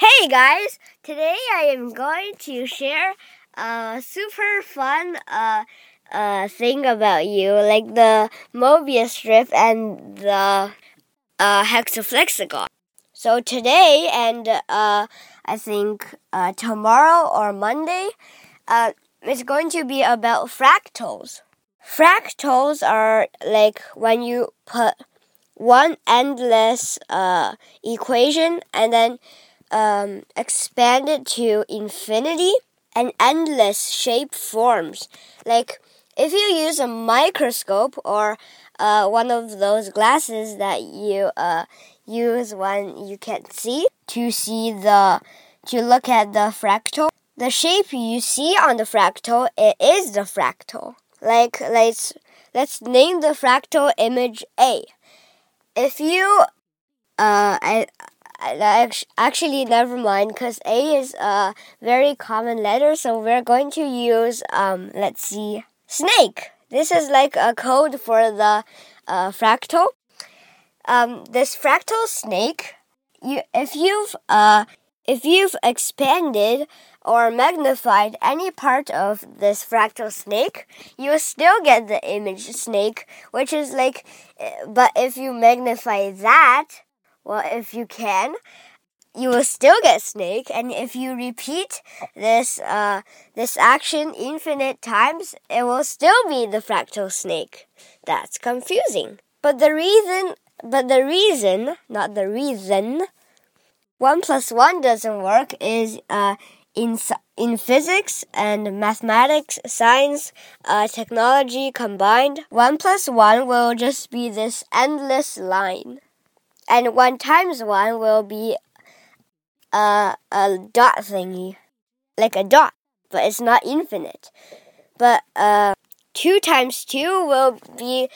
Hey guys, today I am going to share a super fun uh, uh, thing about you, like the Mobius strip and the uh, hexaflexagon. So today and uh, I think uh, tomorrow or Monday, uh, it's going to be about fractals. Fractals are like when you put one endless uh, equation and then um, expand it to infinity and endless shape forms. Like if you use a microscope or uh, one of those glasses that you uh, use when you can't see to see the to look at the fractal, the shape you see on the fractal it is the fractal. Like let's let's name the fractal image A. If you uh, I actually never mind because A is a very common letter, so we're going to use um, let's see snake. This is like a code for the uh, fractal. Um, this fractal snake, you if you've uh, if you've expanded or magnified any part of this fractal snake, you still get the image snake, which is like, eh, but if you magnify that, well, if you can, you will still get snake. And if you repeat this uh, this action infinite times, it will still be the fractal snake. That's confusing. But the reason, but the reason, not the reason, one plus one doesn't work is uh, in in physics and mathematics, science, uh, technology combined. One plus one will just be this endless line and 1 times 1 will be a, a dot thingy, like a dot, but it's not infinite. But uh, 2 times 2 will be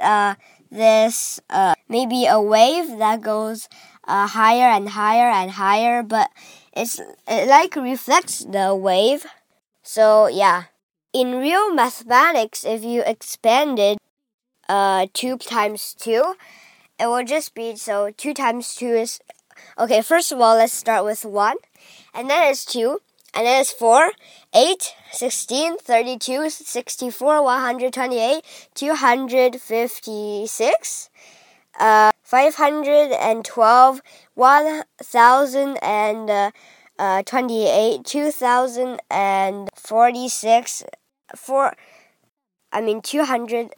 uh, this uh, maybe a wave that goes uh, higher and higher and higher, but it's it like reflects the wave. So yeah, in real mathematics, if you expanded uh, 2 times 2, it will just be so 2 times 2 is okay first of all let's start with 1 and then it's 2 and then it's 4 8 16 32 64 128 256 uh, 512 1000 and uh, uh, 28 2046 4 I mean 200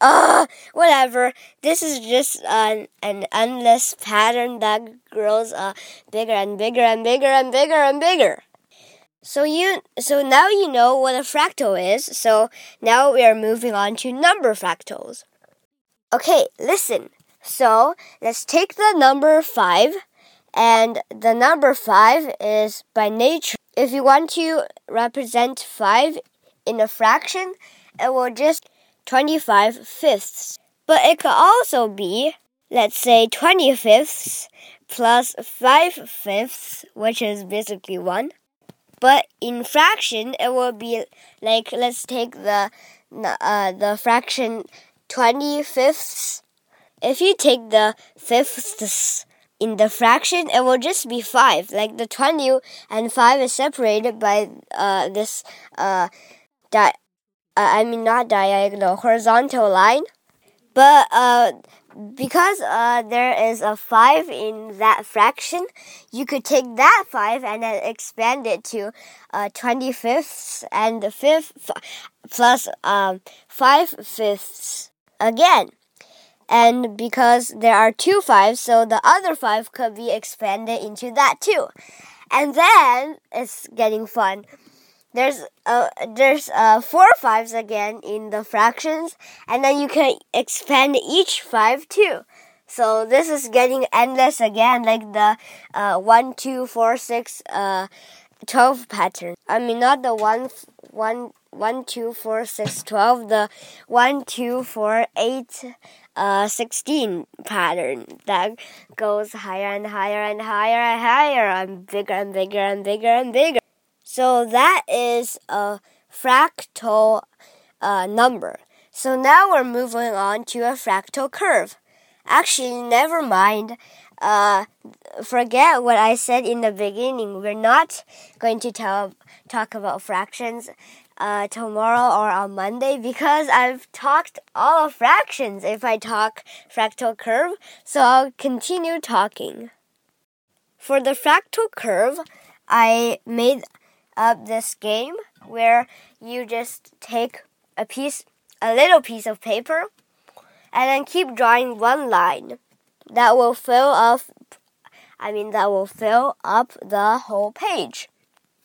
uh, whatever. This is just an, an endless pattern that grows uh, bigger and bigger and bigger and bigger and bigger. So you so now you know what a fractal is. So now we are moving on to number fractals. Okay, listen. So let's take the number 5 and the number 5 is by nature if you want to represent 5 in a fraction, it will just 25 fifths. But it could also be, let's say, 20 fifths plus 5 fifths, which is basically 1. But in fraction, it will be like, let's take the, uh, the fraction 20 fifths. If you take the fifths in the fraction, it will just be 5. Like the 20 and 5 is separated by uh, this uh, di uh, I mean not diagonal, horizontal line. But uh, because uh, there is a 5 in that fraction, you could take that 5 and then expand it to uh, 20 fifths and the fifth plus um, 5 fifths again. And because there are two fives, so the other 5 could be expanded into that too. And then it's getting fun there's uh there's uh four fives again in the fractions and then you can expand each five too. So this is getting endless again like the uh one two four six uh 12 pattern. I mean not the one one one two four six twelve the one two four eight uh 16 pattern that goes higher and higher and higher and higher and bigger and bigger and bigger and bigger so that is a fractal uh, number. So now we're moving on to a fractal curve. Actually, never mind. uh, forget what I said in the beginning. We're not going to tell, talk about fractions uh, tomorrow or on Monday because I've talked all of fractions if I talk fractal curve. So I'll continue talking. For the fractal curve, I made up this game where you just take a piece, a little piece of paper, and then keep drawing one line that will fill up I mean that will fill up the whole page.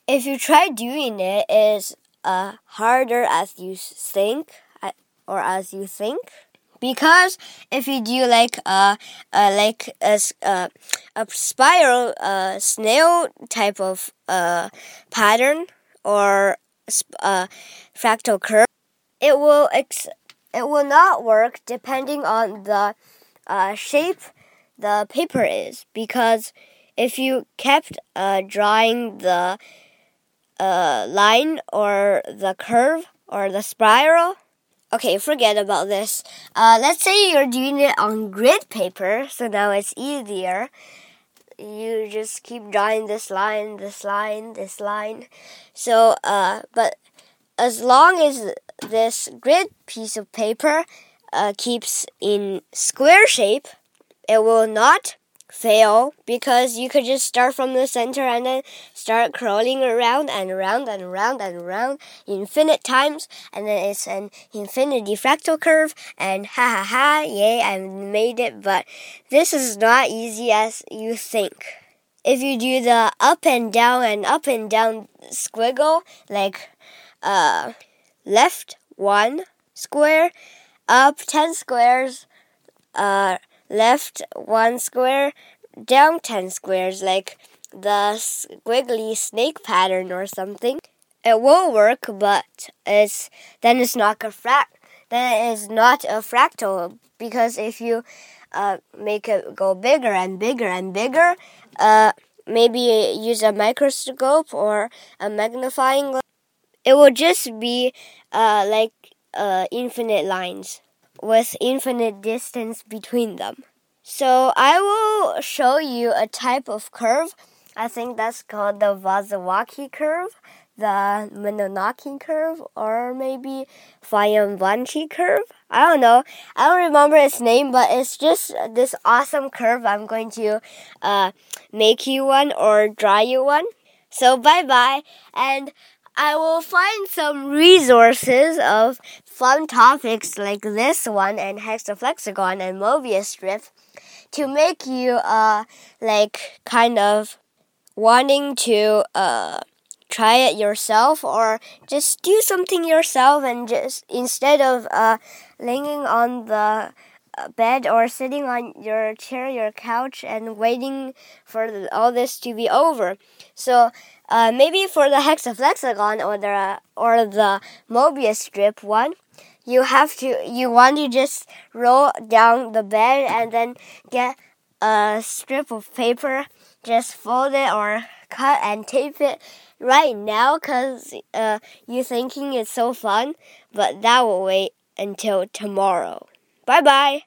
If you try doing it, it's uh, harder as you think uh, or as you think because if you do like a, a like a, a, a spiral uh, snail type of uh, pattern or uh, fractal curve, it will ex- it will not work depending on the uh, shape the paper is. Because if you kept uh, drawing the uh, line or the curve or the spiral, okay, forget about this. Uh, let's say you're doing it on grid paper, so now it's easier. You just keep drawing this line, this line, this line. So, uh, but as long as this grid piece of paper uh, keeps in square shape, it will not fail because you could just start from the center and then start crawling around and around and around and around infinite times and then it's an infinity fractal curve and ha ha ha yay I made it but this is not easy as you think. If you do the up and down and up and down squiggle like uh left one square up 10 squares uh left one square, down 10 squares, like the squiggly snake pattern or something. It will work, but it's then it's not a frac then it is not a fractal because if you uh, make it go bigger and bigger and bigger, uh, maybe use a microscope or a magnifying glass, it will just be uh, like uh, infinite lines with infinite distance between them. So I will show you a type of curve. I think that's called the Vasilevsky curve, the Minkowski curve, or maybe Fibonacci curve. I don't know. I don't remember its name, but it's just this awesome curve. I'm going to uh, make you one or draw you one. So bye bye and I will find some resources of fun topics like this one and hexaflexagon and Mobius strip to make you uh like kind of wanting to uh try it yourself or just do something yourself and just instead of uh laying on the uh, bed or sitting on your chair, your couch, and waiting for all this to be over. So uh, maybe for the hexaflexagon or the or the Mobius strip one, you have to you want to just roll down the bed and then get a strip of paper, just fold it or cut and tape it right now because uh, you're thinking it's so fun, but that will wait until tomorrow. Bye bye.